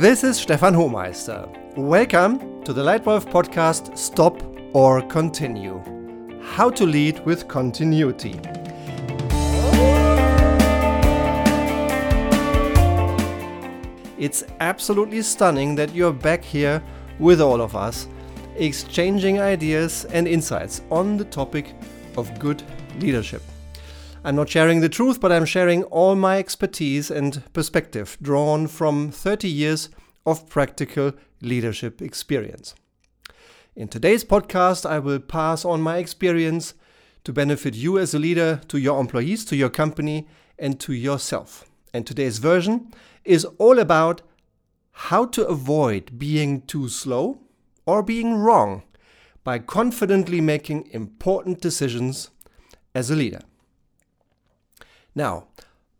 This is Stefan Hohmeister. Welcome to the Lightwolf podcast Stop or Continue. How to lead with continuity. It's absolutely stunning that you're back here with all of us, exchanging ideas and insights on the topic of good leadership. I'm not sharing the truth, but I'm sharing all my expertise and perspective drawn from 30 years of practical leadership experience. In today's podcast, I will pass on my experience to benefit you as a leader, to your employees, to your company, and to yourself. And today's version is all about how to avoid being too slow or being wrong by confidently making important decisions as a leader. Now,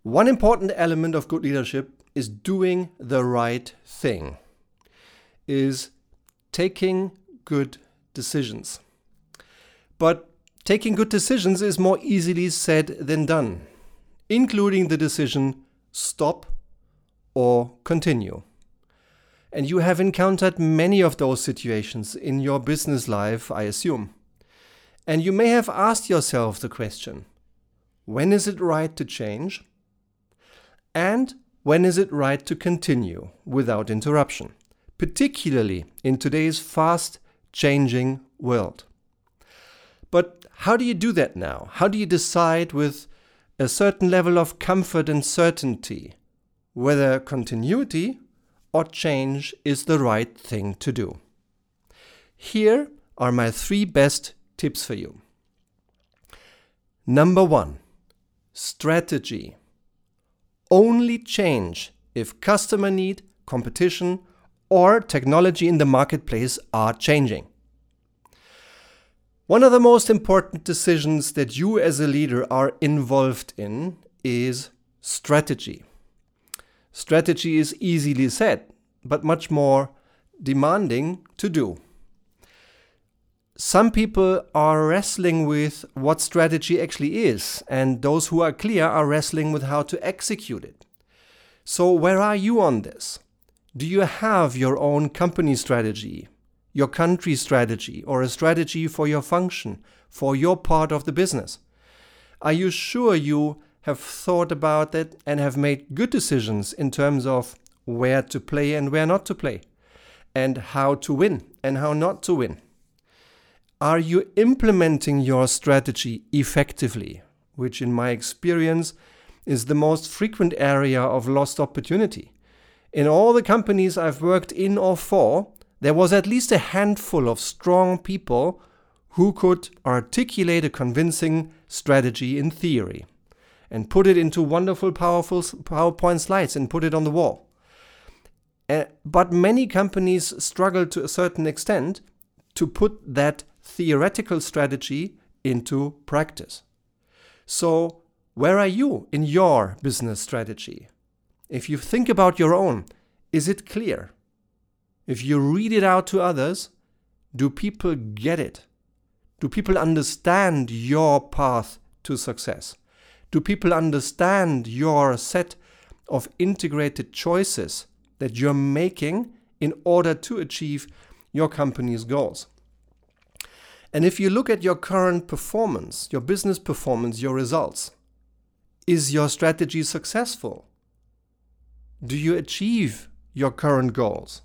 one important element of good leadership is doing the right thing, is taking good decisions. But taking good decisions is more easily said than done, including the decision stop or continue. And you have encountered many of those situations in your business life, I assume. And you may have asked yourself the question when is it right to change? And when is it right to continue without interruption, particularly in today's fast changing world? But how do you do that now? How do you decide with a certain level of comfort and certainty whether continuity or change is the right thing to do? Here are my three best tips for you. Number one, strategy. Only change if customer need, competition, or technology in the marketplace are changing. One of the most important decisions that you as a leader are involved in is strategy. Strategy is easily said, but much more demanding to do. Some people are wrestling with what strategy actually is, and those who are clear are wrestling with how to execute it. So, where are you on this? Do you have your own company strategy, your country strategy, or a strategy for your function, for your part of the business? Are you sure you have thought about it and have made good decisions in terms of where to play and where not to play, and how to win and how not to win? Are you implementing your strategy effectively? Which, in my experience, is the most frequent area of lost opportunity. In all the companies I've worked in or for, there was at least a handful of strong people who could articulate a convincing strategy in theory and put it into wonderful, powerful PowerPoint slides and put it on the wall. Uh, but many companies struggle to a certain extent to put that theoretical strategy into practice. So, where are you in your business strategy? If you think about your own, is it clear? If you read it out to others, do people get it? Do people understand your path to success? Do people understand your set of integrated choices that you're making in order to achieve your company's goals? And if you look at your current performance, your business performance, your results, is your strategy successful? Do you achieve your current goals?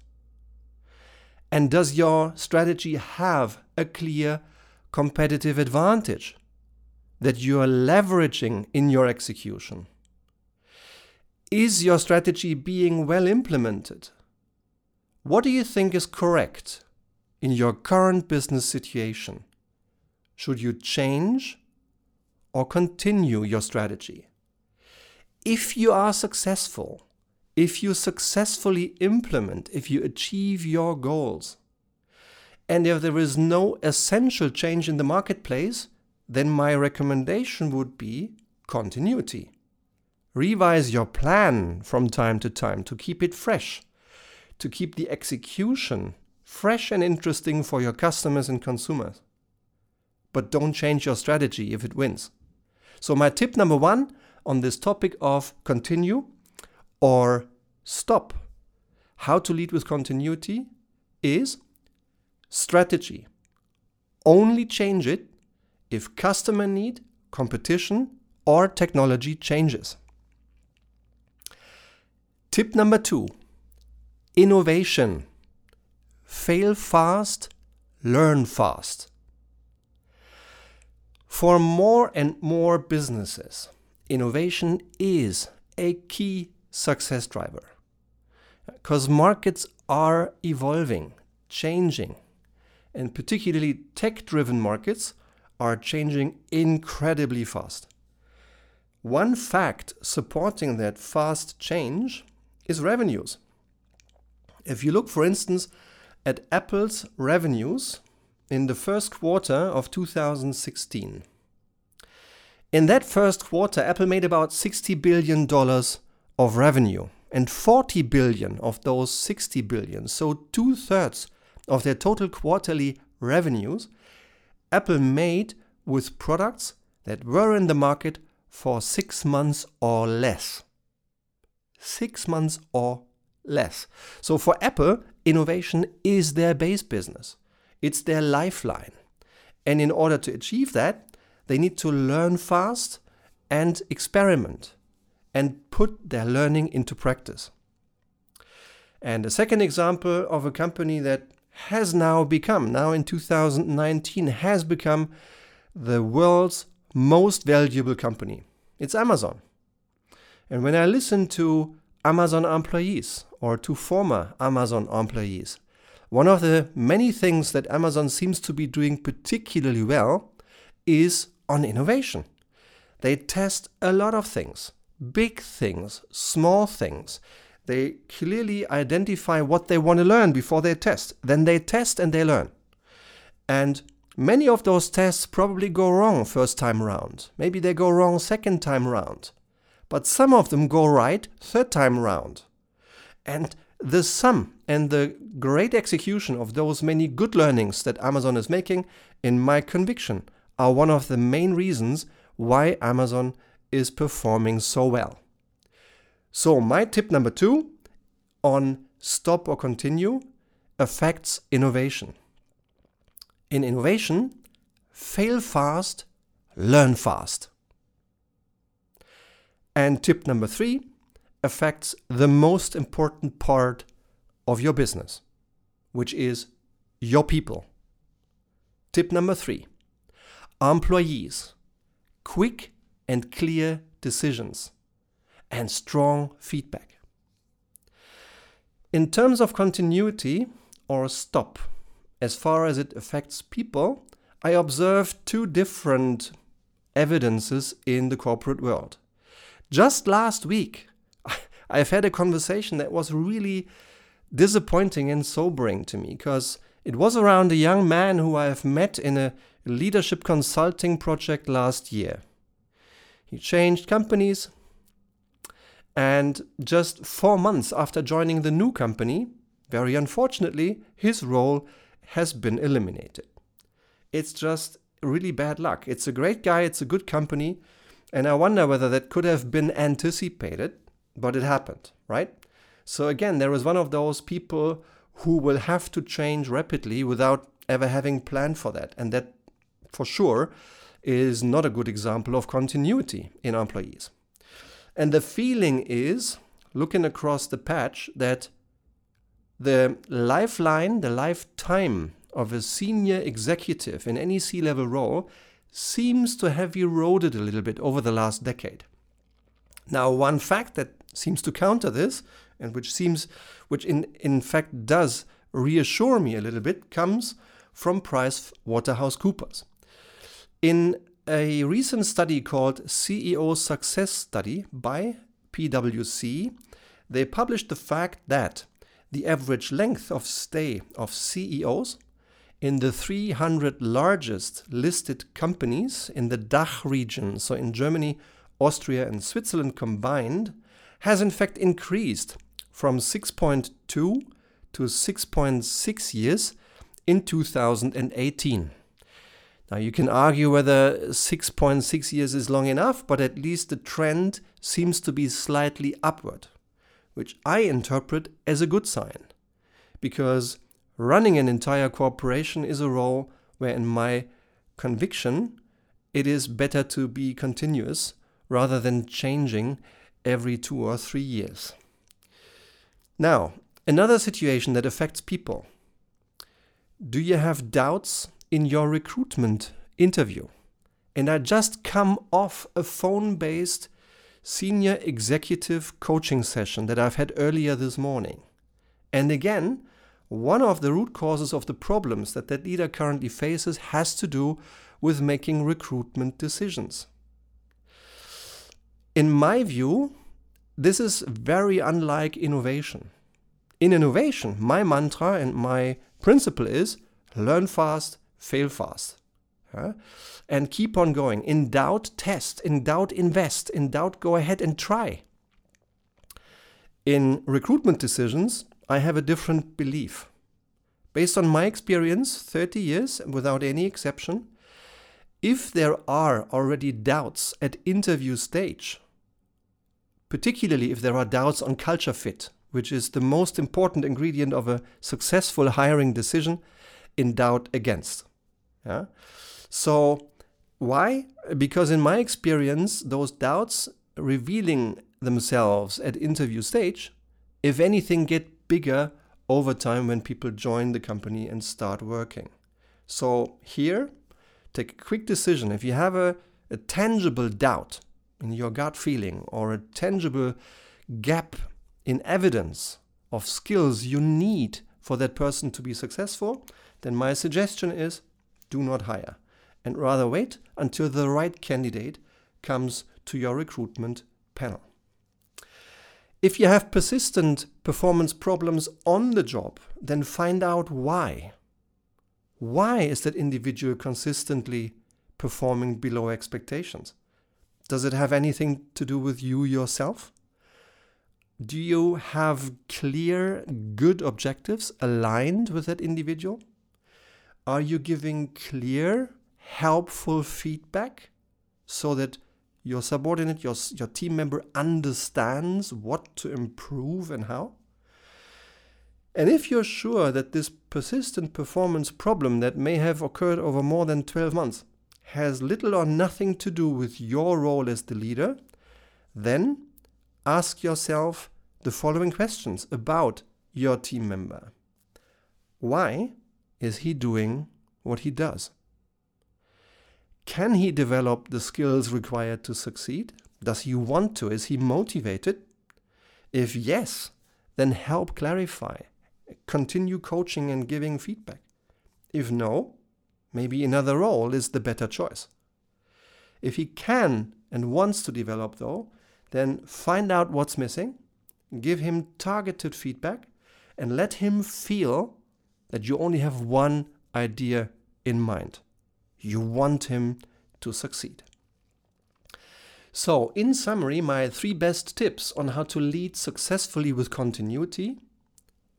And does your strategy have a clear competitive advantage that you are leveraging in your execution? Is your strategy being well implemented? What do you think is correct in your current business situation? Should you change or continue your strategy? If you are successful, if you successfully implement, if you achieve your goals, and if there is no essential change in the marketplace, then my recommendation would be continuity. Revise your plan from time to time to keep it fresh, to keep the execution fresh and interesting for your customers and consumers. But don't change your strategy if it wins. So, my tip number one on this topic of continue or stop. how to lead with continuity is strategy. Only change it if customer need, competition, or technology changes. Tip number two innovation. Fail fast, learn fast. For more and more businesses, innovation is a key success driver because markets are evolving, changing, and particularly tech driven markets are changing incredibly fast. One fact supporting that fast change is revenues. If you look, for instance, at Apple's revenues in the first quarter of 2016. In that first quarter, Apple made about $60 billion of revenue, and 40 billion of those 60 billion, so two thirds of their total quarterly revenues, Apple made with products that were in the market for six months or less. Six months or less. So for Apple, innovation is their base business. It's their lifeline. And in order to achieve that, they need to learn fast and experiment and put their learning into practice. And a second example of a company that has now become, now in 2019, has become the world's most valuable company. It's Amazon. And when I listen to Amazon employees or to former Amazon employees, one of the many things that Amazon seems to be doing particularly well is on innovation. They test a lot of things, big things, small things. They clearly identify what they want to learn before they test. Then they test and they learn. And many of those tests probably go wrong first time around. Maybe they go wrong second time around. But some of them go right third time around. And the sum and the great execution of those many good learnings that Amazon is making, in my conviction, are one of the main reasons why Amazon is performing so well. So, my tip number two on stop or continue affects innovation. In innovation, fail fast, learn fast. And tip number three affects the most important part of your business, which is your people. Tip number three employees, quick and clear decisions, and strong feedback. In terms of continuity or stop, as far as it affects people, I observe two different evidences in the corporate world. Just last week, I've had a conversation that was really disappointing and sobering to me because it was around a young man who I have met in a leadership consulting project last year. He changed companies, and just four months after joining the new company, very unfortunately, his role has been eliminated. It's just really bad luck. It's a great guy, it's a good company, and I wonder whether that could have been anticipated, but it happened, right? So again, there is one of those people who will have to change rapidly without ever having planned for that. And that, for sure, is not a good example of continuity in employees. And the feeling is, looking across the patch, that the lifeline, the lifetime of a senior executive in any C level role seems to have eroded a little bit over the last decade. Now, one fact that seems to counter this, and which seems, which in, in fact does reassure me a little bit, comes from Price Waterhouse Coopers. In a recent study called CEO Success Study by PwC, they published the fact that the average length of stay of CEOs in the 300 largest listed companies in the DACH region, so in Germany, Austria, and Switzerland combined, has in fact increased from 6.2 to 6.6 years in 2018. Now, you can argue whether 6.6 years is long enough, but at least the trend seems to be slightly upward. which I interpret as a good sign. Because running an entire corporation is a role where, in my conviction, it is better to be continuous rather than changing every two or three years. Now, another situation that affects people. Do you have doubts in your recruitment interview? And I just come off a phone based senior executive coaching session that I've had earlier this morning. And again, one of the root causes of the problems that that leader currently faces has to do with making recruitment decisions. In my view, this is very unlike innovation. In innovation, my mantra and my principle is learn fast, fail fast. And keep on going. In doubt, test. In doubt, invest. In doubt, go ahead and try. In recruitment decisions, I have a different belief. Based on my experience, 30 years without any exception, if there are already doubts at interview stage, particularly if there are doubts on culture fit, which is the most important ingredient of a successful hiring decision, in doubt against. Yeah? So, why? Because in my experience, those doubts revealing themselves at interview stage, if anything, get bigger over time when people join the company and start working. So, here, take a quick decision. If you have a, a tangible doubt in your gut feeling or a tangible gap in evidence of skills you need for that person to be successful, then my suggestion is do not hire and rather wait until the right candidate comes to your recruitment panel. If you have persistent performance problems on the job, then find out why. Why is that individual consistently performing below expectations? Does it have anything to do with you yourself? Do you have clear, good objectives aligned with that individual? Are you giving clear, helpful feedback so that your subordinate, your, your team member understands what to improve and how? And if you're sure that this persistent performance problem that may have occurred over more than 12 months has little or nothing to do with your role as the leader, then ask yourself the following questions about your team member. Why is he doing what he does? Can he develop the skills required to succeed? Does he want to? Is he motivated? If yes, then help clarify. Continue coaching and giving feedback. If no, maybe another role is the better choice. If he can and wants to develop, though, then find out what's missing, give him targeted feedback, and let him feel that you only have one idea in mind. You want him to succeed. So, in summary, my three best tips on how to lead successfully with continuity.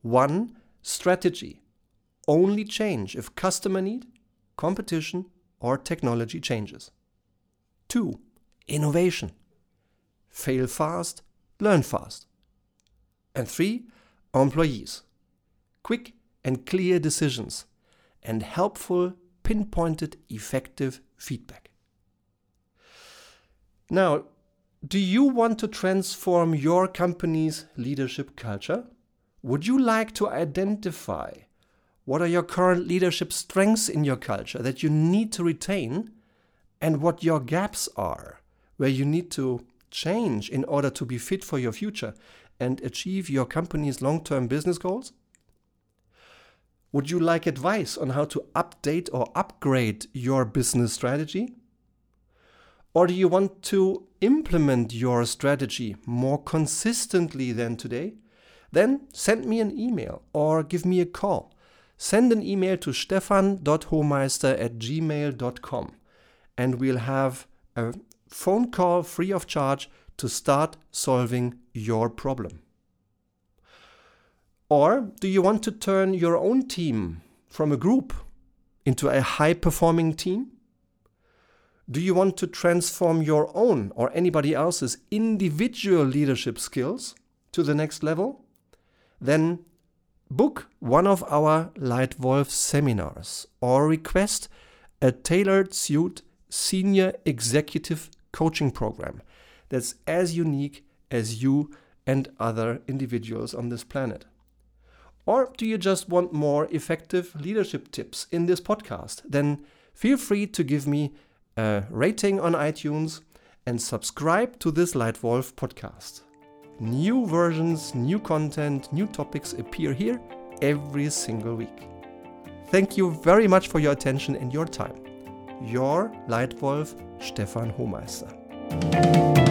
One, strategy. Only change if customer need, competition, or technology changes. Two, innovation. Fail fast, learn fast. And three, employees. Quick and clear decisions and helpful, pinpointed, effective feedback. Now, do you want to transform your company's leadership culture? Would you like to identify what are your current leadership strengths in your culture that you need to retain and what your gaps are where you need to change in order to be fit for your future and achieve your company's long term business goals? Would you like advice on how to update or upgrade your business strategy? Or do you want to implement your strategy more consistently than today? Then send me an email or give me a call. Send an email to stefan.homeister at gmail.com and we'll have a phone call free of charge to start solving your problem. Or do you want to turn your own team from a group into a high performing team? Do you want to transform your own or anybody else's individual leadership skills to the next level? Then book one of our Lightwolf seminars or request a tailored suit senior executive coaching program that's as unique as you and other individuals on this planet. Or do you just want more effective leadership tips in this podcast? Then feel free to give me a rating on iTunes and subscribe to this Lightwolf podcast. New versions, new content, new topics appear here every single week. Thank you very much for your attention and your time. Your Lightwolf Stefan Hohmeister.